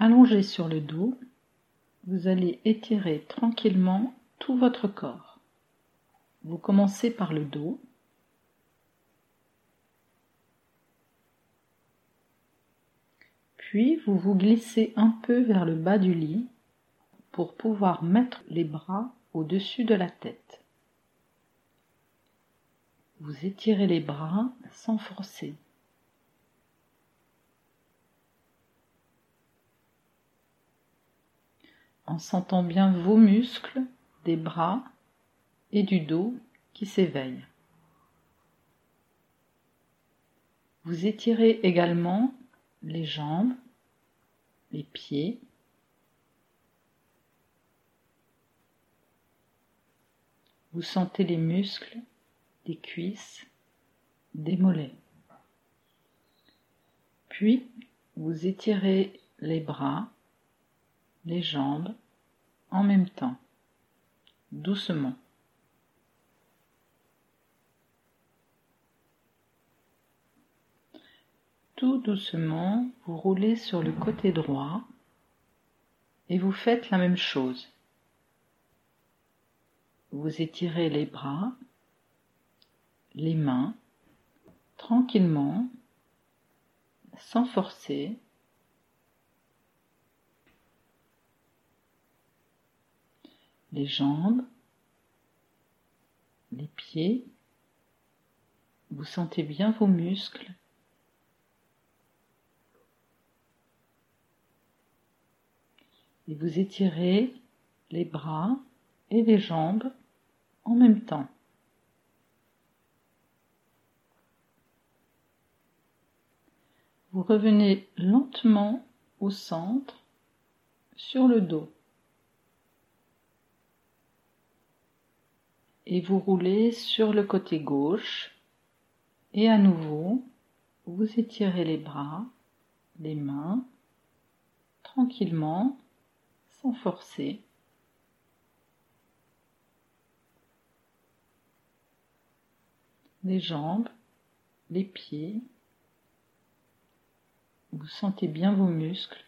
Allongé sur le dos, vous allez étirer tranquillement tout votre corps. Vous commencez par le dos. Puis vous vous glissez un peu vers le bas du lit pour pouvoir mettre les bras au-dessus de la tête. Vous étirez les bras sans forcer. En sentant bien vos muscles des bras et du dos qui s'éveillent. Vous étirez également les jambes, les pieds, Vous sentez les muscles des cuisses, des mollets. Puis, vous étirez les bras, les jambes en même temps, doucement. Tout doucement, vous roulez sur le côté droit et vous faites la même chose. Vous étirez les bras, les mains, tranquillement, sans forcer, les jambes, les pieds. Vous sentez bien vos muscles. Et vous étirez les bras et les jambes en même temps. Vous revenez lentement au centre sur le dos. Et vous roulez sur le côté gauche. Et à nouveau vous étirez les bras, les mains tranquillement sans forcer. Les jambes, les pieds, vous sentez bien vos muscles.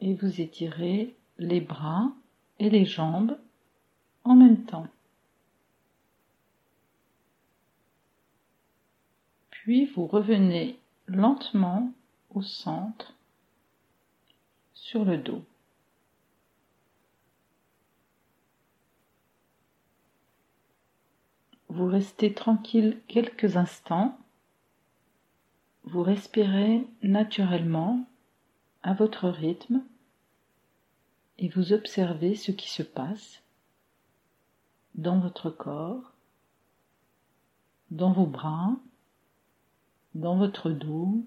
Et vous étirez les bras et les jambes en même temps. Puis vous revenez lentement au centre sur le dos. Vous restez tranquille quelques instants. Vous respirez naturellement à votre rythme et vous observez ce qui se passe dans votre corps, dans vos bras, dans votre dos,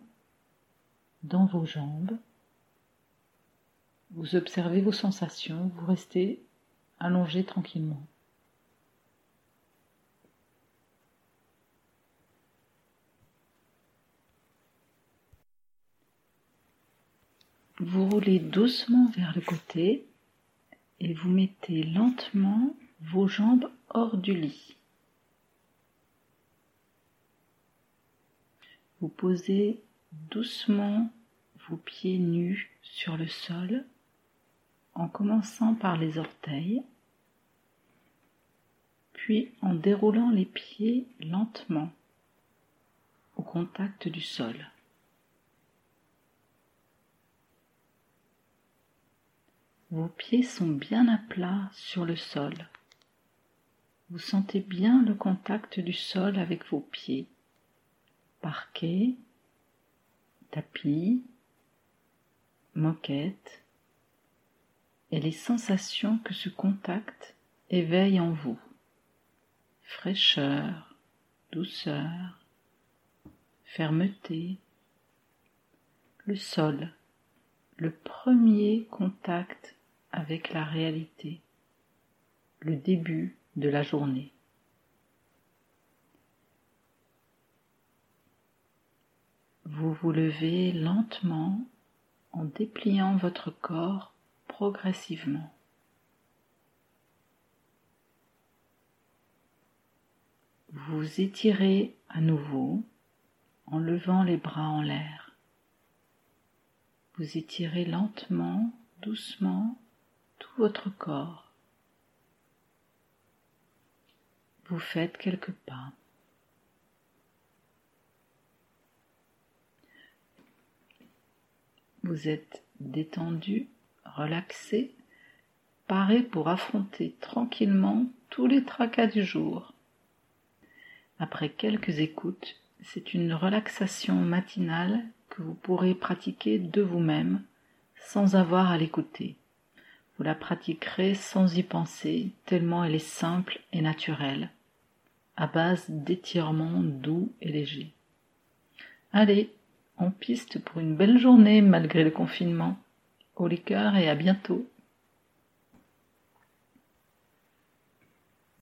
dans vos jambes. Vous observez vos sensations, vous restez allongé tranquillement. Vous roulez doucement vers le côté et vous mettez lentement vos jambes hors du lit. Vous posez doucement vos pieds nus sur le sol en commençant par les orteils, puis en déroulant les pieds lentement au contact du sol. Vos pieds sont bien à plat sur le sol. Vous sentez bien le contact du sol avec vos pieds. Parquet, tapis, moquette, et les sensations que ce contact éveille en vous. Fraîcheur, douceur, fermeté. Le sol, le premier contact avec la réalité, le début de la journée. Vous vous levez lentement en dépliant votre corps progressivement. Vous étirez à nouveau en levant les bras en l'air. Vous étirez lentement, doucement tout votre corps. Vous faites quelques pas. Vous êtes détendu, relaxé, paré pour affronter tranquillement tous les tracas du jour. Après quelques écoutes, c'est une relaxation matinale que vous pourrez pratiquer de vous-même sans avoir à l'écouter. Vous la pratiquerez sans y penser, tellement elle est simple et naturelle, à base d'étirements doux et légers. Allez, en piste pour une belle journée malgré le confinement. Au les et à bientôt.